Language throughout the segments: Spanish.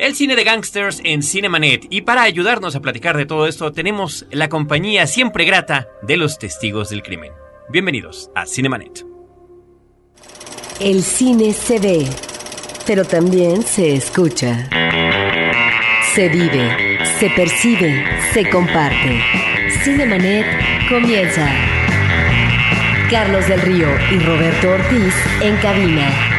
el cine de gangsters en Cinemanet. Y para ayudarnos a platicar de todo esto, tenemos la compañía siempre grata de los testigos del crimen. Bienvenidos a Cinemanet. El cine se ve, pero también se escucha. Se vive, se percibe, se comparte. Cinemanet comienza. Carlos del Río y Roberto Ortiz en cabina.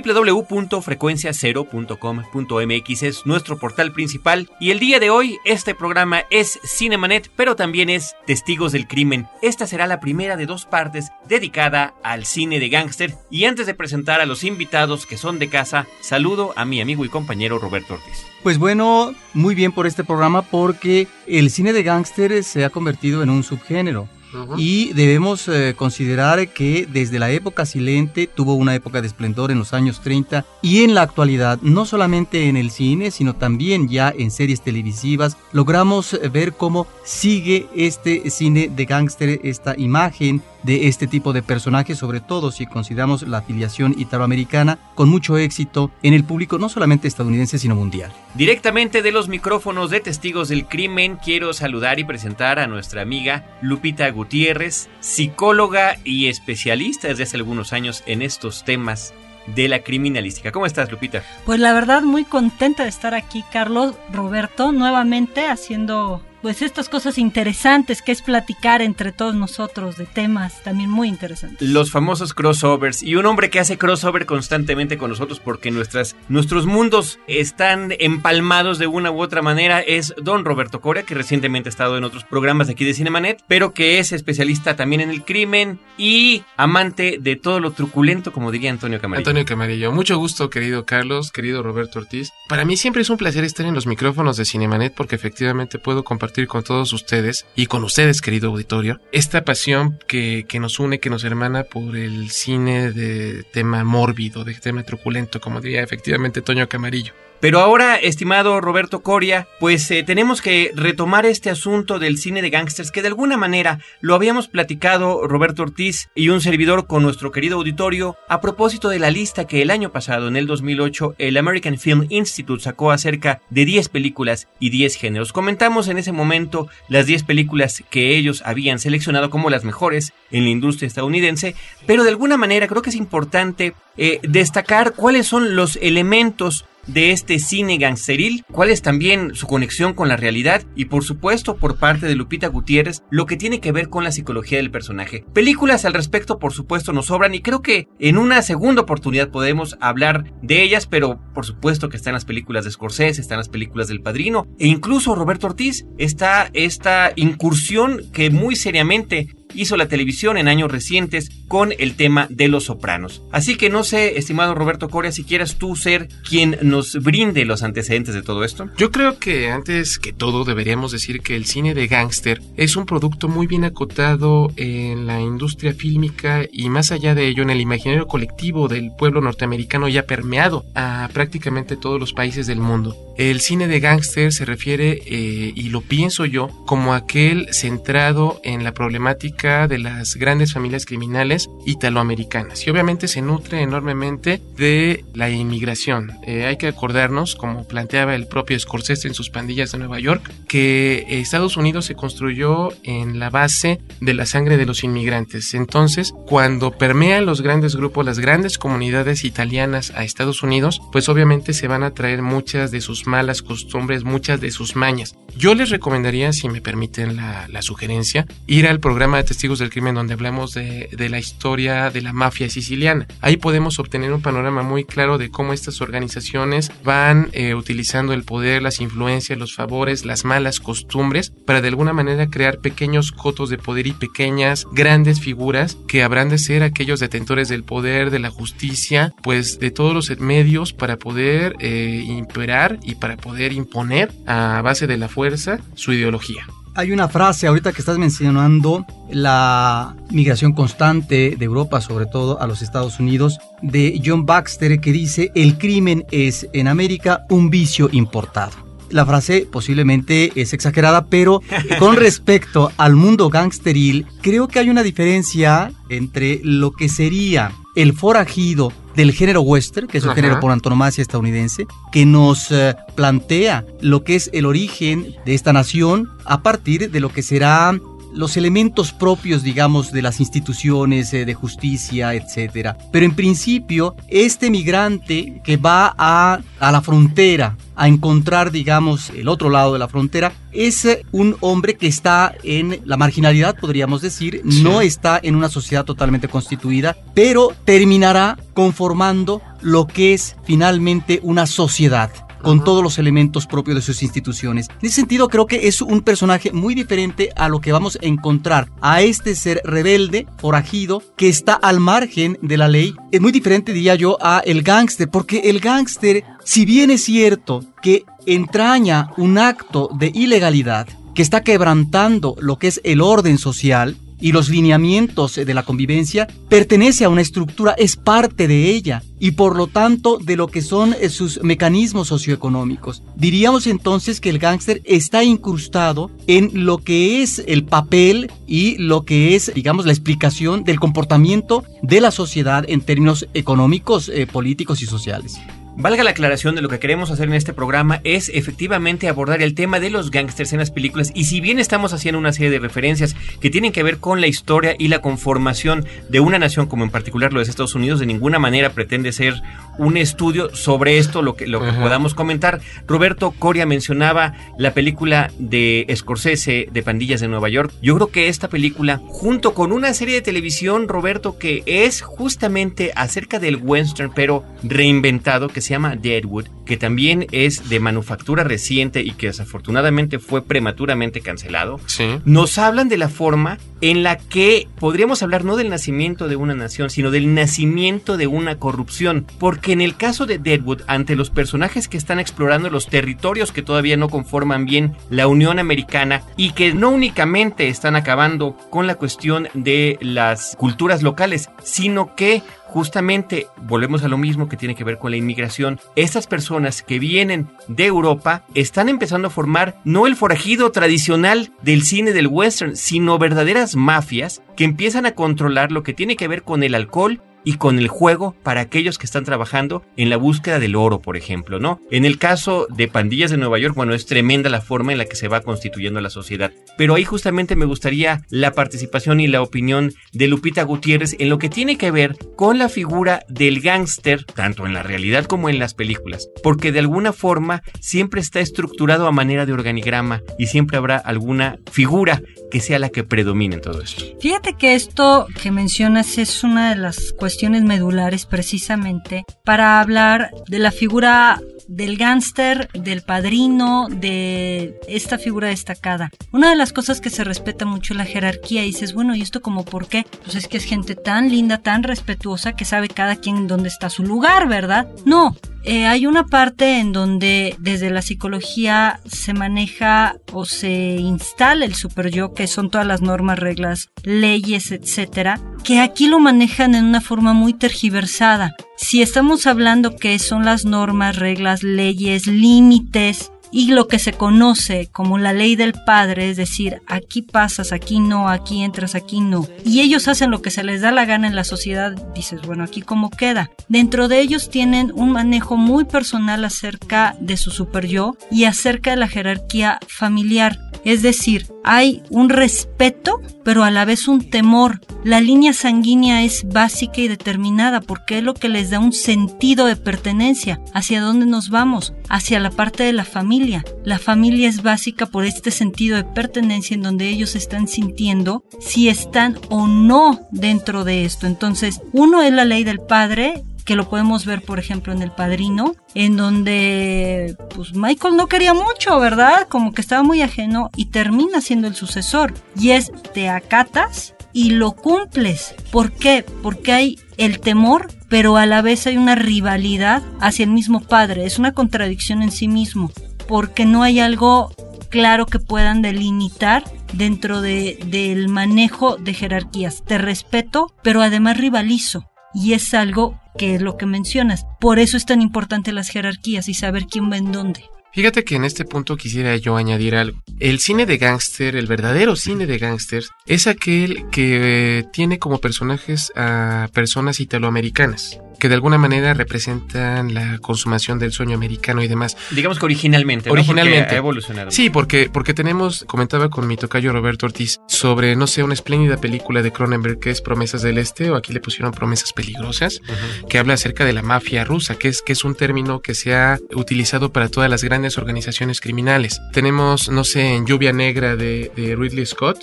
www.frecuenciacero.com.mx es nuestro portal principal y el día de hoy este programa es Cinemanet, pero también es Testigos del Crimen. Esta será la primera de dos partes dedicada al cine de gángster y antes de presentar a los invitados que son de casa, saludo a mi amigo y compañero Roberto Ortiz. Pues bueno, muy bien por este programa porque el cine de gángster se ha convertido en un subgénero. Y debemos eh, considerar que desde la época silente tuvo una época de esplendor en los años 30 y en la actualidad, no solamente en el cine, sino también ya en series televisivas, logramos ver cómo sigue este cine de gángster, esta imagen de este tipo de personajes, sobre todo si consideramos la afiliación italoamericana, con mucho éxito en el público no solamente estadounidense, sino mundial. Directamente de los micrófonos de Testigos del Crimen, quiero saludar y presentar a nuestra amiga Lupita Gutiérrez, psicóloga y especialista desde hace algunos años en estos temas de la criminalística. ¿Cómo estás, Lupita? Pues la verdad muy contenta de estar aquí, Carlos Roberto, nuevamente haciendo pues estas cosas interesantes que es platicar entre todos nosotros de temas también muy interesantes. Los famosos crossovers y un hombre que hace crossover constantemente con nosotros porque nuestras, nuestros mundos están empalmados de una u otra manera es don Roberto Corea que recientemente ha estado en otros programas de aquí de Cinemanet, pero que es especialista también en el crimen y amante de todo lo truculento como diría Antonio Camarillo. Antonio Camarillo, mucho gusto querido Carlos, querido Roberto Ortiz. Para mí siempre es un placer estar en los micrófonos de Cinemanet porque efectivamente puedo compartir con todos ustedes y con ustedes, querido auditorio, esta pasión que, que nos une, que nos hermana por el cine de tema mórbido, de tema truculento, como diría efectivamente Toño Camarillo. Pero ahora, estimado Roberto Coria, pues eh, tenemos que retomar este asunto del cine de gángsters que de alguna manera lo habíamos platicado Roberto Ortiz y un servidor con nuestro querido auditorio a propósito de la lista que el año pasado, en el 2008, el American Film Institute sacó acerca de 10 películas y 10 géneros. Comentamos en ese momento las 10 películas que ellos habían seleccionado como las mejores en la industria estadounidense, pero de alguna manera creo que es importante eh, destacar cuáles son los elementos de este cine gangsteril, cuál es también su conexión con la realidad y por supuesto por parte de Lupita Gutiérrez lo que tiene que ver con la psicología del personaje. Películas al respecto por supuesto nos sobran y creo que en una segunda oportunidad podemos hablar de ellas, pero por supuesto que están las películas de Scorsese, están las películas del Padrino e incluso Roberto Ortiz está esta incursión que muy seriamente hizo la televisión en años recientes con el tema de los sopranos. Así que no sé, estimado Roberto Coria, si quieras tú ser quien nos brinde los antecedentes de todo esto. Yo creo que antes que todo deberíamos decir que el cine de gángster es un producto muy bien acotado en la industria fílmica y más allá de ello en el imaginario colectivo del pueblo norteamericano ya permeado a prácticamente todos los países del mundo. El cine de gángster se refiere, eh, y lo pienso yo, como aquel centrado en la problemática de las grandes familias criminales italoamericanas. Y obviamente se nutre enormemente de la inmigración. Eh, hay que acordarnos, como planteaba el propio Scorsese en sus pandillas de Nueva York, que Estados Unidos se construyó en la base de la sangre de los inmigrantes. Entonces, cuando permean los grandes grupos, las grandes comunidades italianas a Estados Unidos, pues obviamente se van a traer muchas de sus malas costumbres, muchas de sus mañas. Yo les recomendaría, si me permiten la, sugerencia, ir al programa Testigos del Crimen donde hablamos de, la historia de la mafia siciliana. Ahí podemos obtener un panorama muy claro de cómo estas organizaciones van eh, utilizando el poder, las influencias, los favores, las malas costumbres para de alguna manera crear pequeños cotos de poder y pequeñas grandes figuras que habrán de ser aquellos detentores del poder, de la justicia, pues de todos los medios para poder eh, imperar y para poder imponer a base de la fuerza su ideología. Hay una frase ahorita que estás mencionando, la migración constante de Europa, sobre todo a los Estados Unidos, de John Baxter, que dice, el crimen es en América un vicio importado. La frase posiblemente es exagerada, pero con respecto al mundo gangsteril, creo que hay una diferencia entre lo que sería el forajido del género western, que es un género por antonomasia estadounidense, que nos eh, plantea lo que es el origen de esta nación a partir de lo que será los elementos propios, digamos, de las instituciones eh, de justicia, etcétera. Pero en principio, este migrante que va a, a la frontera a encontrar, digamos, el otro lado de la frontera, es eh, un hombre que está en la marginalidad, podríamos decir, no está en una sociedad totalmente constituida, pero terminará conformando lo que es finalmente una sociedad con todos los elementos propios de sus instituciones. En ese sentido, creo que es un personaje muy diferente a lo que vamos a encontrar a este ser rebelde, forajido, que está al margen de la ley. Es muy diferente, diría yo, a el gángster, porque el gángster, si bien es cierto que entraña un acto de ilegalidad, que está quebrantando lo que es el orden social, y los lineamientos de la convivencia pertenece a una estructura, es parte de ella y por lo tanto de lo que son eh, sus mecanismos socioeconómicos. Diríamos entonces que el gángster está incrustado en lo que es el papel y lo que es, digamos, la explicación del comportamiento de la sociedad en términos económicos, eh, políticos y sociales. Valga la aclaración de lo que queremos hacer en este programa es efectivamente abordar el tema de los gángsters en las películas. Y si bien estamos haciendo una serie de referencias que tienen que ver con la historia y la conformación de una nación como en particular lo de Estados Unidos, de ninguna manera pretende ser un estudio sobre esto, lo que, lo que podamos comentar. Roberto Coria mencionaba la película de Scorsese de Pandillas de Nueva York. Yo creo que esta película, junto con una serie de televisión, Roberto, que es justamente acerca del western, pero reinventado, que se llama Deadwood, que también es de manufactura reciente y que desafortunadamente fue prematuramente cancelado, nos hablan de la forma en la que podríamos hablar no del nacimiento de una nación, sino del nacimiento de una corrupción. Porque en el caso de Deadwood, ante los personajes que están explorando los territorios que todavía no conforman bien la Unión Americana y que no únicamente están acabando con la cuestión de las culturas locales, sino que justamente volvemos a lo mismo que tiene que ver con la inmigración. Estas personas que vienen de Europa están empezando a formar no el forajido tradicional del cine del western, sino verdaderas mafias que empiezan a controlar lo que tiene que ver con el alcohol y con el juego para aquellos que están trabajando en la búsqueda del oro, por ejemplo, ¿no? En el caso de Pandillas de Nueva York, bueno, es tremenda la forma en la que se va constituyendo la sociedad. Pero ahí justamente me gustaría la participación y la opinión de Lupita Gutiérrez en lo que tiene que ver con la figura del gángster, tanto en la realidad como en las películas, porque de alguna forma siempre está estructurado a manera de organigrama y siempre habrá alguna figura que sea la que predomine en todo esto. Fíjate que esto que mencionas es una de las cuestiones medulares precisamente para hablar de la figura del gángster, del padrino, de esta figura destacada. Una de las cosas que se respeta mucho es la jerarquía y dices, bueno, ¿y esto como por qué? Pues es que es gente tan linda, tan respetuosa que sabe cada quien dónde está su lugar, ¿verdad? No, eh, hay una parte en donde desde la psicología se maneja o se instala el super yo, que son todas las normas, reglas, leyes, etcétera, que aquí lo manejan en una forma muy tergiversada. Si estamos hablando que son las normas, reglas, leyes, límites, y lo que se conoce como la ley del padre, es decir, aquí pasas, aquí no, aquí entras, aquí no, y ellos hacen lo que se les da la gana en la sociedad, dices, bueno, aquí cómo queda. Dentro de ellos tienen un manejo muy personal acerca de su super yo y acerca de la jerarquía familiar. Es decir, hay un respeto, pero a la vez un temor. La línea sanguínea es básica y determinada porque es lo que les da un sentido de pertenencia. ¿Hacia dónde nos vamos? Hacia la parte de la familia. La familia es básica por este sentido de pertenencia en donde ellos están sintiendo si están o no dentro de esto. Entonces, uno es la ley del padre que lo podemos ver, por ejemplo, en El Padrino, en donde pues Michael no quería mucho, ¿verdad? Como que estaba muy ajeno y termina siendo el sucesor. Y es te acatas y lo cumples. ¿Por qué? Porque hay el temor, pero a la vez hay una rivalidad hacia el mismo padre. Es una contradicción en sí mismo, porque no hay algo claro que puedan delimitar dentro de, del manejo de jerarquías. Te respeto, pero además rivalizo. Y es algo que es lo que mencionas. Por eso es tan importante las jerarquías y saber quién va en dónde. Fíjate que en este punto quisiera yo añadir algo. El cine de gángster, el verdadero cine de gángster, es aquel que tiene como personajes a personas italoamericanas que de alguna manera representan la consumación del sueño americano y demás. Digamos que originalmente, ¿no? Originalmente. Porque ha evolucionado. Sí, porque, porque tenemos, comentaba con mi tocayo Roberto Ortiz, sobre, no sé, una espléndida película de Cronenberg que es Promesas del Este, o aquí le pusieron Promesas Peligrosas, que habla acerca de la mafia rusa, que es, que es un término que se ha utilizado para todas las grandes organizaciones criminales. Tenemos, no sé, en Lluvia Negra de, de Ridley Scott,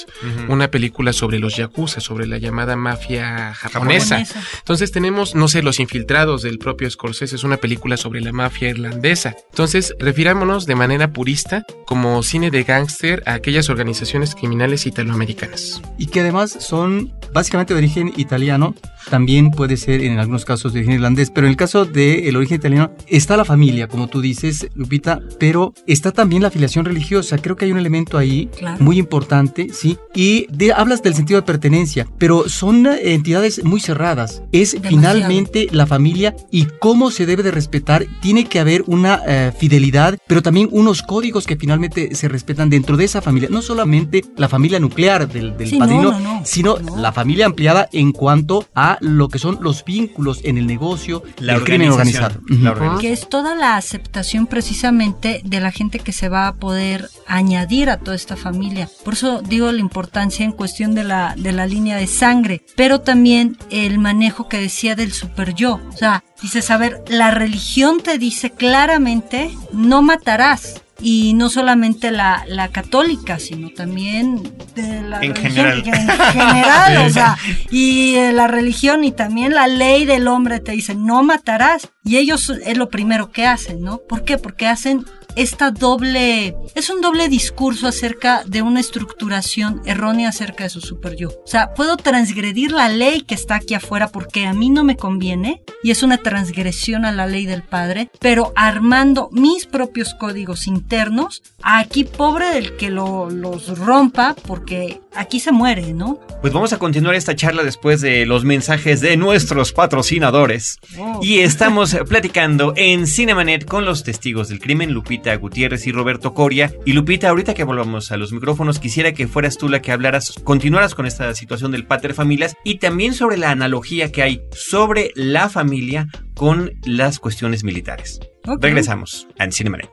una película sobre los yakuza, sobre la llamada mafia japonesa. Japonesa. Entonces tenemos, no sé, Los Infiltrados del propio Scorsese, es una película sobre la mafia irlandesa. Entonces, refirámonos de manera purista como cine de gángster a aquellas organizaciones criminales italoamericanas. y que además son básicamente de origen italiano, también puede ser en algunos casos de origen irlandés, pero en el caso del origen italiano está la familia, como tú dices, Lupita, pero está también la afiliación religiosa. Creo que hay un elemento ahí Claro. muy importante, ¿sí? Y de- hablas del sentido de pertenencia, pero son eh, entidades muy cerradas. Es Demasiado. finalmente la familia y cómo se debe de respetar. Tiene que haber una eh, fidelidad, pero también unos códigos que finalmente se respetan dentro de esa familia. No solamente la familia nuclear del, del Sí, no, padrino, no, no. sino No. la familia ampliada en cuanto a lo que son los vínculos en el negocio, La el crimen organizado. La. Que es toda la aceptación precisamente de la gente que se va a poder añadir a toda esta familia. Por eso digo la importancia en cuestión de la, de la línea de sangre, pero también el manejo que decía del super yo. O sea, dices, a ver, la religión te dice claramente, no matarás. Y no solamente la, la católica, sino también de la En religión general. en general, o sea, y eh, la religión y también la ley del hombre te dicen no matarás y ellos es lo primero que hacen, ¿no? ¿Por qué? Porque hacen esta doble, es un doble discurso acerca de una estructuración errónea acerca de su super yo. O sea, puedo transgredir la ley que está aquí afuera porque a mí no me conviene y es una transgresión a la ley del padre, pero armando mis propios códigos internos, aquí pobre del que lo- los rompa porque aquí se muere, ¿no? Pues vamos a continuar esta charla después de los mensajes de nuestros patrocinadores. Y estamos platicando en Cinemanet con los testigos del crimen, Lupita Gutiérrez y Roberto Coria. Y Lupita, ahorita que volvamos a los micrófonos, quisiera que fueras tú la que hablaras, continuaras con esta situación del pater familias y también sobre la analogía que hay sobre la familia con las cuestiones militares. Regresamos en Cinemanet.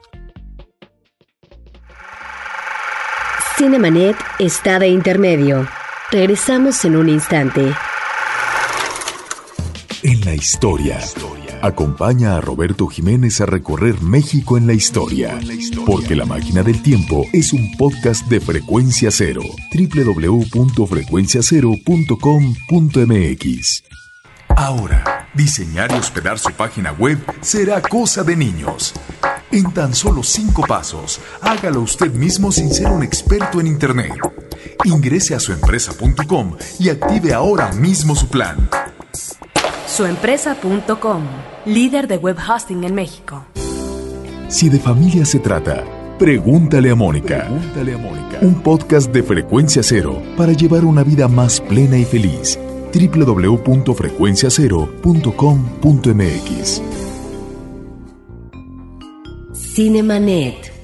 Cinemanet está de intermedio. Regresamos en un instante. En la historia. Acompaña a Roberto Jiménez a recorrer México en la historia. Porque La Máquina del Tiempo es un podcast de frecuencia cero. www.frecuenciacero.com.mx. Ahora, diseñar y hospedar su página web será cosa de niños. En tan solo cinco pasos, hágalo usted mismo sin ser un experto en Internet. Ingrese a suempresa.com y active ahora mismo su plan. Suempresa.com, líder de web hosting en México. Si de familia se trata, pregúntale a Mónica. Un podcast de frecuencia cero para llevar una vida más plena y feliz. www.frecuenciacero.com.mx Cinemanet.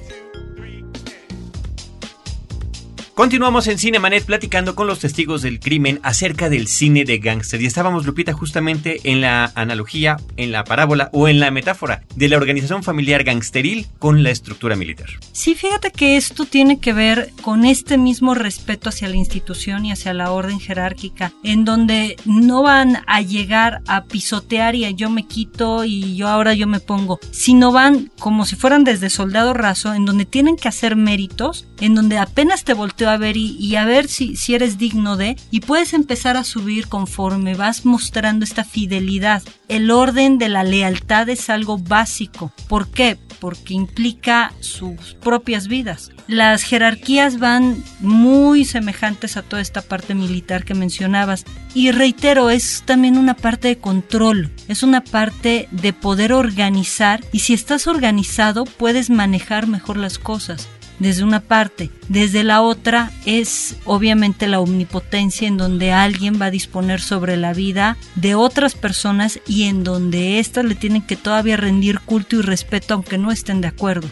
Continuamos en Cinemanet platicando con los testigos del crimen acerca del cine de gángster. Y estábamos, Lupita, justamente en la analogía, en la parábola o en la metáfora de la organización familiar gangsteril con la estructura militar. Sí, fíjate que esto tiene que ver con este mismo respeto hacia la institución y hacia la orden jerárquica, en donde no van a llegar a pisotear y a yo me quito y yo ahora yo me pongo, sino van como si fueran desde soldado raso, en donde tienen que hacer méritos, en donde apenas te volteo a ver y, y a ver si, si eres digno de, y puedes empezar a subir conforme vas mostrando esta fidelidad. El orden de la lealtad es algo básico. ¿Por qué? Porque implica sus propias vidas. Las jerarquías van muy semejantes a toda esta parte militar que mencionabas. Y reitero, es también una parte de control, es una parte de poder organizar y si estás organizado puedes manejar mejor las cosas. Desde una parte. Desde la otra es obviamente la omnipotencia en donde alguien va a disponer sobre la vida de otras personas y en donde éstas le tienen que todavía rendir culto y respeto aunque no estén de acuerdo.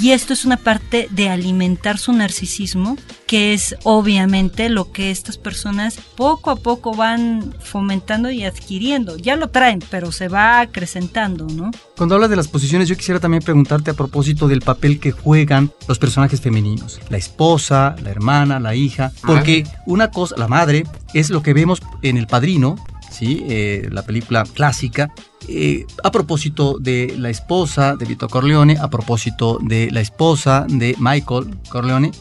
Y esto es una parte de alimentar su narcisismo, que es obviamente lo que estas personas poco a poco van fomentando y adquiriendo. Ya lo traen, pero se va acrecentando, ¿no? Cuando hablas de las posiciones, yo quisiera también preguntarte a propósito del papel que juegan los personajes femeninos. La esposa, la hermana, la hija. Porque una cosa, la madre, es lo que vemos en El Padrino, ¿sí? Eh, la película clásica, eh, a propósito de la esposa de Vito Corleone, a propósito de la esposa de Michael Corleone,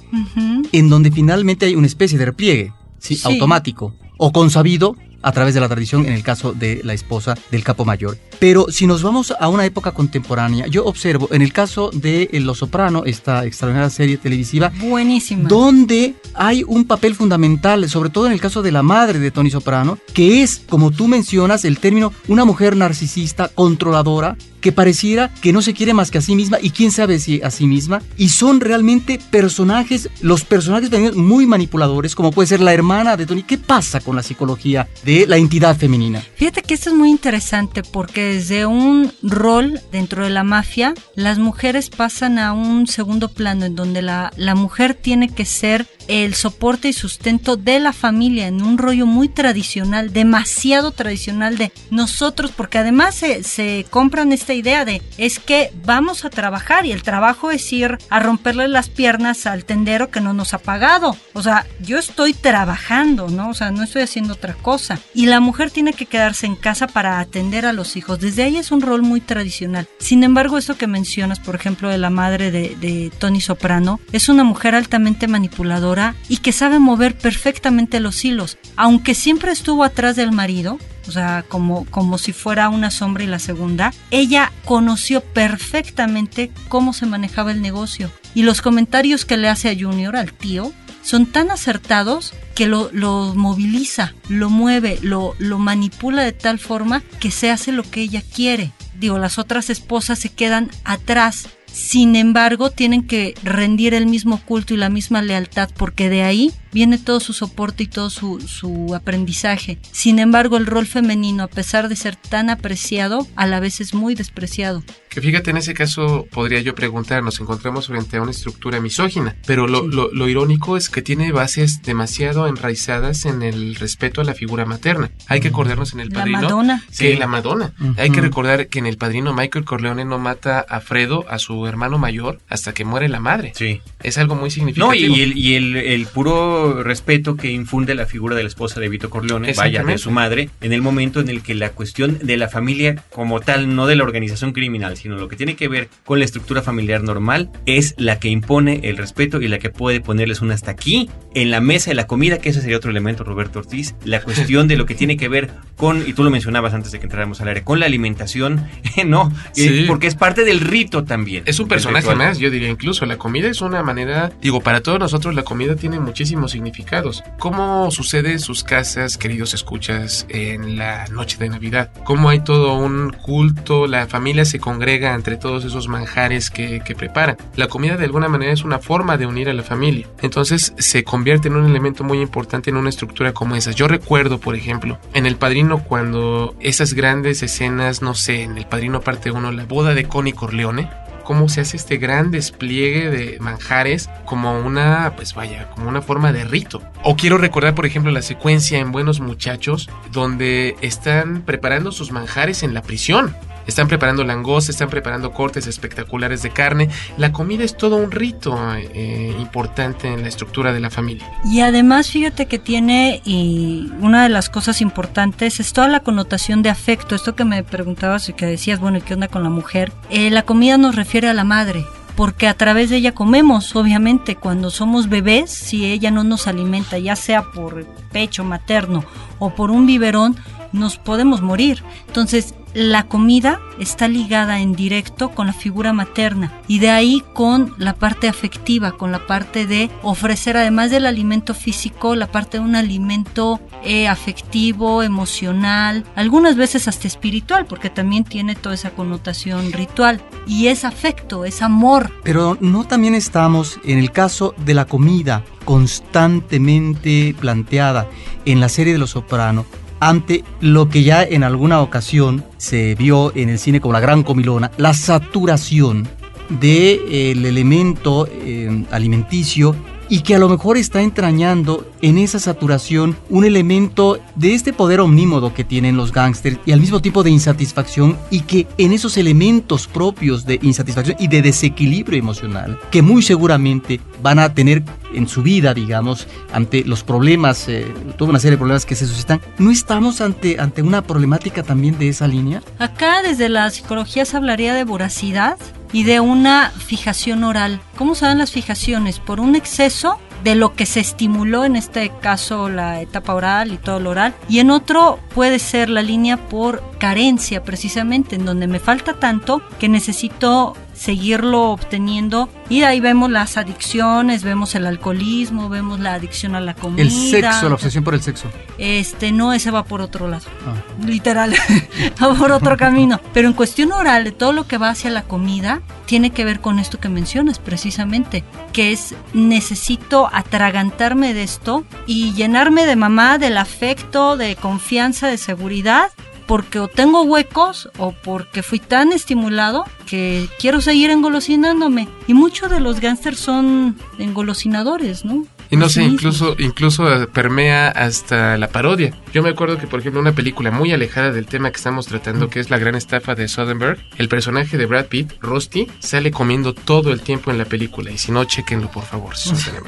en donde finalmente hay una especie de repliegue ¿sí? automático o consabido a través de la tradición en el caso de la esposa del capo mayor. Pero si nos vamos a una época contemporánea, yo observo en el caso de Los Soprano, esta extraordinaria serie televisiva, buenísima, donde hay un papel fundamental, sobre todo en el caso de la madre de Tony Soprano, que es, como tú mencionas, el término una mujer narcisista, controladora, que pareciera que no se quiere más que a sí misma y quién sabe si a sí misma. Y son realmente personajes, los personajes muy manipuladores, como puede ser la hermana de Tony. ¿Qué pasa con la psicología de la entidad femenina? Fíjate que esto es muy interesante porque desde un rol dentro de la mafia, las mujeres pasan a un segundo plano en donde la, la mujer tiene que ser el soporte y sustento de la familia en un rollo muy tradicional, demasiado tradicional de nosotros, porque además se, se compran esta idea de es que vamos a trabajar y el trabajo es ir a romperle las piernas al tendero que no nos ha pagado. O sea, yo estoy trabajando, ¿no? O sea, no estoy haciendo otra cosa. Y la mujer tiene que quedarse en casa para atender a los hijos. Desde ahí es un rol muy tradicional. Sin embargo, esto que mencionas, por ejemplo, de la madre de, de Tony Soprano, es una mujer altamente manipuladora y que sabe mover perfectamente los hilos, aunque siempre estuvo atrás del marido, o sea, como, como si fuera una sombra y la segunda, ella conoció perfectamente cómo se manejaba el negocio. Y los comentarios que le hace a Junior, al tío, son tan acertados que lo, lo moviliza, lo mueve, lo, lo manipula de tal forma que se hace lo que ella quiere. Digo, las otras esposas se quedan atrás sin embargo, tienen que rendir el mismo culto y la misma lealtad porque de ahí viene todo su soporte y todo su, su, aprendizaje. Sin embargo, el rol femenino, a pesar de ser tan apreciado, a la vez es muy despreciado. Que fíjate, en ese caso podría yo preguntar, nos encontramos frente a una estructura misógina, pero lo, lo, irónico es que tiene bases demasiado enraizadas en el respeto a la figura materna. Hay que acordarnos en el padrino. La Madonna. Que la Madonna. Hay que recordar que en el padrino Michael Corleone no mata a Fredo, a su hermano mayor, hasta que muere la madre. Sí. Es algo muy significativo. No, y, el, y el, el puro respeto que infunde la figura de la esposa de Vito Corleone, vaya de su madre, en el momento en el que la cuestión de la familia como tal, no de la organización criminal, sino lo que tiene que ver con la estructura familiar normal, es la que impone el respeto y la que puede ponerles un hasta aquí en la mesa de la comida, que ese sería otro elemento, Roberto Ortiz, la cuestión de lo que tiene que ver con, y tú lo mencionabas antes de que entráramos al aire, con la alimentación, no, eh, porque es parte del rito también. Es un personaje más, yo diría incluso, la comida es una manera, digo, para todos nosotros la comida tiene muchísimos significados. ¿Cómo sucede sus casas, queridos escuchas, en la noche de Navidad? ¿Cómo hay todo un culto? La familia se congrega entre todos esos manjares que, que preparan. La comida de alguna manera es una forma de unir a la familia. Entonces se convierte en un elemento muy importante en una estructura como esa. Yo recuerdo, por ejemplo, en El Padrino cuando esas grandes escenas, no sé, en El Padrino parte 1, la boda de Connie Corleone, cómo se hace este gran despliegue de manjares como una, pues vaya, como una forma de rito. O quiero recordar, por ejemplo, la secuencia en Buenos Muchachos, donde están preparando sus manjares en la prisión. Están preparando langosta, están preparando cortes espectaculares de carne. La comida es todo un rito eh, importante en la estructura de la familia. Y además, fíjate que tiene, y una de las cosas importantes es toda la connotación de afecto. Esto que me preguntabas y que decías, bueno, ¿y qué onda con la mujer? Eh, la comida nos refiere a la madre porque a través de ella comemos, obviamente, cuando somos bebés, si ella no nos alimenta, ya sea por pecho materno o por un biberón, nos podemos morir. Entonces, la comida está ligada en directo con la figura materna y de ahí con la parte afectiva, con la parte de ofrecer además del alimento físico, la parte de un alimento eh, afectivo, emocional, algunas veces hasta espiritual, porque también tiene toda esa connotación ritual y es afecto, es amor. Pero no también estamos en el caso de la comida constantemente planteada en la serie de Los Soprano ante lo que ya en alguna ocasión se vio en el cine como la gran comilona, la saturación del de, el elemento eh, alimenticio y que a lo mejor está entrañando en esa saturación un elemento de este poder omnímodo que tienen los gángsters y al mismo tiempo de insatisfacción y que en esos elementos propios de insatisfacción y de desequilibrio emocional que muy seguramente van a tener en su vida, digamos, ante los problemas, eh, toda una serie de problemas que se suscitan, ¿no estamos ante, ante una problemática también de esa línea? Acá desde la psicología se hablaría de voracidad y de una fijación oral. ¿Cómo se dan las fijaciones? Por un exceso de lo que se estimuló, en este caso la etapa oral y todo lo oral, y en otro puede ser la línea por carencia precisamente, en donde me falta tanto que necesito seguirlo obteniendo y ahí vemos las adicciones, vemos el alcoholismo, vemos la adicción a la comida. El sexo, la obsesión por el sexo. Este, no, ese va por otro lado. Ah. Literal, va por otro camino. Pero en cuestión oral, de todo lo que va hacia la comida, tiene que ver con esto que mencionas precisamente, que es necesito atragantarme de esto y llenarme de mamá, del afecto, de confianza, de seguridad porque o tengo huecos o porque fui tan estimulado que quiero seguir engolosinándome. Y muchos de los gángsters son engolosinadores, ¿no? Y no sé, incluso, incluso eh, permea hasta la parodia. Yo me acuerdo que, por ejemplo, una película muy alejada del tema que estamos tratando, que es La gran estafa de Soderbergh, el personaje de Brad Pitt, Rusty, sale comiendo todo el tiempo en la película. Y si no, chequenlo, por favor, si son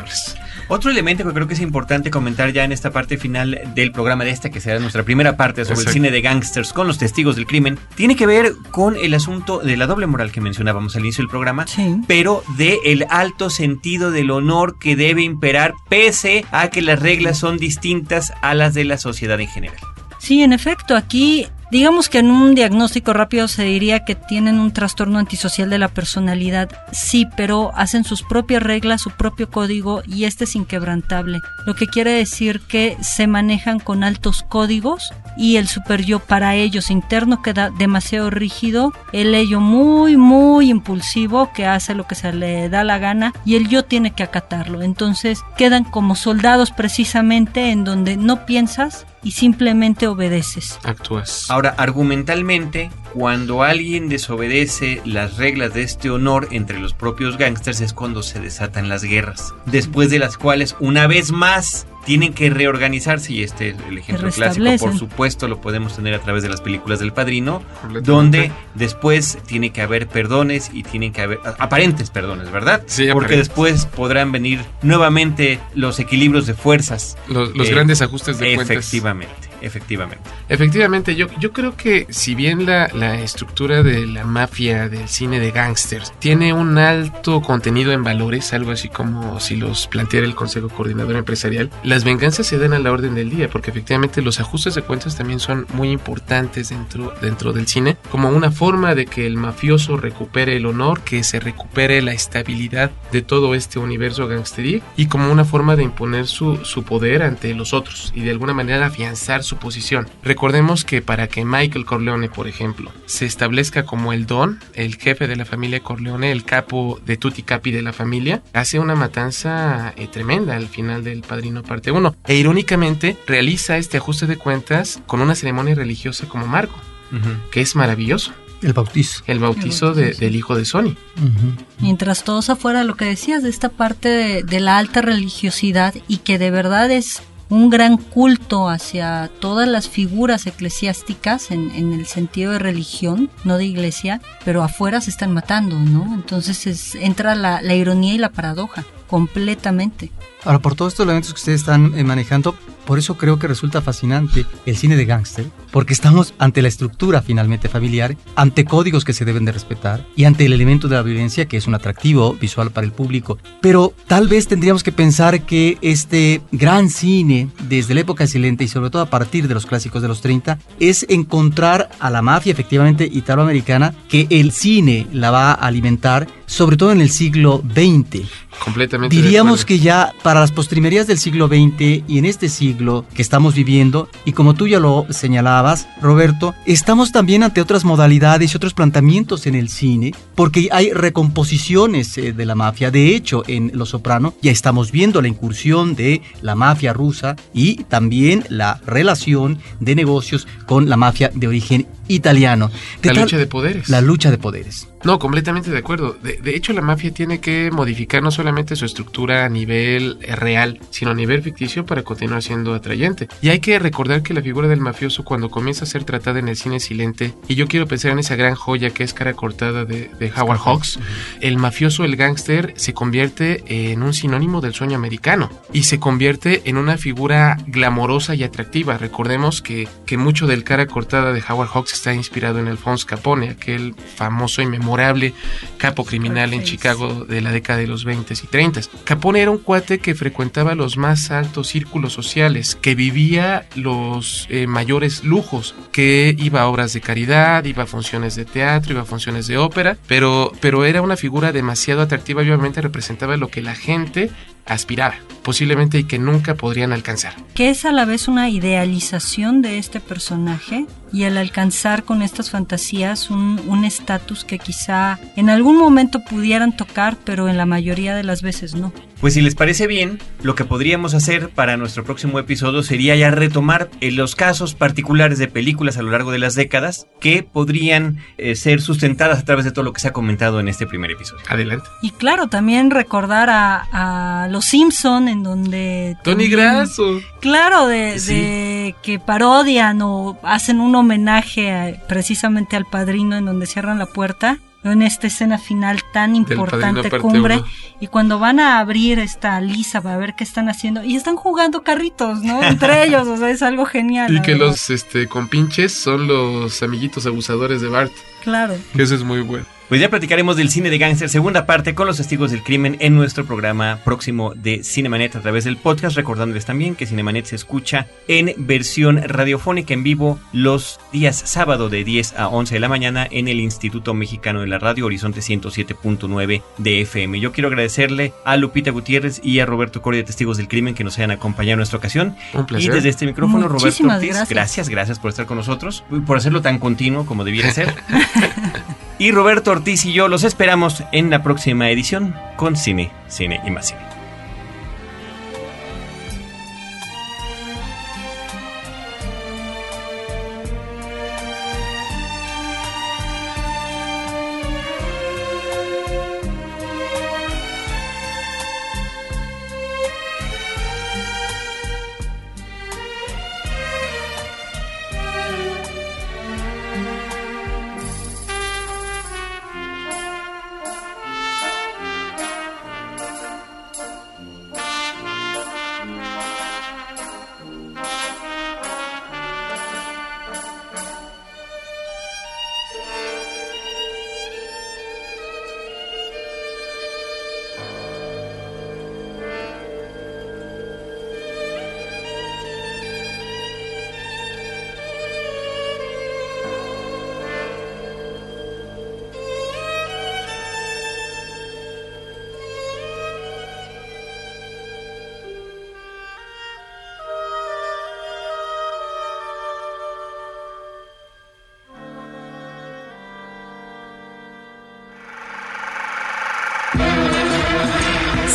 Otro elemento que creo que es importante comentar ya en esta parte final del programa de esta, que será nuestra primera parte sobre el cine de gangsters con los testigos del crimen, tiene que ver con el asunto de la doble moral que mencionábamos al inicio del programa, pero de el alto sentido del honor que debe imperar pese a que las reglas son distintas a las de la sociedad en general. Sí, en efecto, aquí Digamos que en un diagnóstico rápido se diría que tienen un trastorno antisocial de la personalidad, sí, pero hacen sus propias reglas, su propio código y este es inquebrantable, lo que quiere decir que se manejan con altos códigos y el super yo para ellos interno queda demasiado rígido, el ello muy muy impulsivo que hace lo que se le da la gana y el yo tiene que acatarlo, entonces quedan como soldados precisamente en donde no piensas y simplemente obedeces. Actúas. Ahora, argumentalmente, cuando alguien desobedece las reglas de este honor entre los propios gángsters es cuando se desatan las guerras, después de las cuales, una vez más, tienen que reorganizarse y este es el ejemplo clásico, por supuesto, lo podemos tener a través de las películas del Padrino, donde después tiene que haber perdones y tienen que haber aparentes perdones, ¿verdad? Sí, Porque después podrán venir nuevamente los equilibrios de fuerzas. Los, los eh, grandes ajustes de cuentas. Efectivamente. Efectivamente. Efectivamente, yo, yo creo que si bien la, la estructura de la mafia del cine de gángsters tiene un alto contenido en valores, algo así como si los planteara el Consejo Coordinador Empresarial, las venganzas se dan a la orden del día, porque efectivamente los ajustes de cuentas también son muy importantes dentro, dentro del cine, como una forma de que el mafioso recupere el honor, que se recupere la estabilidad de todo este universo gangsteril y como una forma de imponer su, su poder ante los otros y de alguna manera afianzar su su posición. Recordemos que para que Michael Corleone, por ejemplo, se establezca como el don, el jefe de la familia Corleone, el capo de tutti capi de la familia, hace una matanza eh, tremenda al final del Padrino parte 1. E irónicamente realiza este ajuste de cuentas con una ceremonia religiosa como Marco, que es maravilloso. El bautizo. El bautizo, del hijo de Sony. Mientras todos afuera, lo que decías de esta parte de, de, la alta religiosidad y que de verdad es un gran culto hacia todas las figuras eclesiásticas en, el sentido de religión, no de iglesia, pero afuera se están matando, ¿no? Entonces entra la, ironía y la paradoja completamente. Ahora, por todos estos elementos que ustedes están eh, manejando, por eso creo que resulta fascinante el cine de gángster, porque estamos ante la estructura finalmente familiar, ante códigos que se deben de respetar y ante el elemento de la violencia que es un atractivo visual para el público. Pero tal vez tendríamos que pensar que este gran cine, desde la época silente y sobre todo a partir de los clásicos de los 30, es encontrar a la mafia efectivamente italoamericana que el cine la va a alimentar, sobre todo en el siglo XX. Completamente. Diríamos que ya para las postrimerías del siglo XX y en este siglo que estamos viviendo, y como tú ya lo señalabas, Roberto, estamos también ante otras modalidades y otros planteamientos en el cine, porque hay recomposiciones eh, de la mafia. De hecho, en Los Soprano ya estamos viendo la incursión de la mafia rusa y también la relación de negocios con la mafia de origen italiano. la lucha de poderes. La lucha de poderes. No, completamente de acuerdo. De, de, hecho, la mafia tiene que modificar no solamente su estructura a nivel eh, real, sino a nivel ficticio para continuar siendo atrayente. Y hay que recordar que la figura del mafioso cuando comienza a ser tratada en el cine silente, y yo quiero pensar en esa gran joya que es cara cortada de, de Howard Hawks, el mafioso, el gángster, se convierte en un sinónimo del sueño americano y se convierte en una figura glamorosa y atractiva. Recordemos que, que mucho del cara cortada de Howard Hawks está inspirado en Alphonse Capone, aquel famoso y memorable capo criminal en Chicago de la década de los 20 y 30. Capone era un cuate que frecuentaba los más altos círculos sociales, que vivía los eh, mayores lujos, que iba a obras de caridad, iba a funciones de teatro, iba a funciones de ópera, pero, pero era una figura demasiado atractiva y obviamente representaba lo que la gente aspiraba, posiblemente y que nunca podrían alcanzar. Que es a la vez una idealización de este personaje y al alcanzar con estas fantasías un estatus que quizá en algún momento pudieran tocar, pero en la mayoría de las veces no. Pues si les parece bien, lo que podríamos hacer para nuestro próximo episodio sería ya retomar eh, los casos particulares de películas a lo largo de las décadas que podrían eh, ser sustentadas a través de todo lo que se ha comentado en este primer episodio. Adelante. Y claro, también recordar a, a Los Simpson en donde... Tony Grasso. Claro, de, sí. de, que parodian o hacen un homenaje a, precisamente al padrino en donde cierran la puerta en esta escena final tan importante, cumbre, uno. y cuando van a abrir esta lisa para ver qué están haciendo, y están jugando carritos, ¿no? Entre ellos, o sea, es algo genial. Y que verdad. los este, compinches son los amiguitos abusadores de Bart. Claro. Que eso es muy bueno. Pues ya platicaremos del cine de gángster segunda parte con los testigos del crimen en nuestro programa próximo de Cinemanet a través del podcast, recordándoles también que Cinemanet se escucha en versión radiofónica en vivo los días sábado de 10 a 11 de la mañana en el Instituto Mexicano de la Radio Horizonte 107.9 de FM. Yo quiero agradecerle a Lupita Gutiérrez y a Roberto Coria de Testigos del Crimen que nos hayan acompañado en nuestra ocasión. Un placer. Y desde este micrófono, Muchísimas Roberto Ortiz, gracias. gracias, gracias por estar con nosotros, por hacerlo tan continuo como debiera ser. Y Roberto Ortiz y yo los esperamos en la próxima edición con Cine, Cine y más Cine.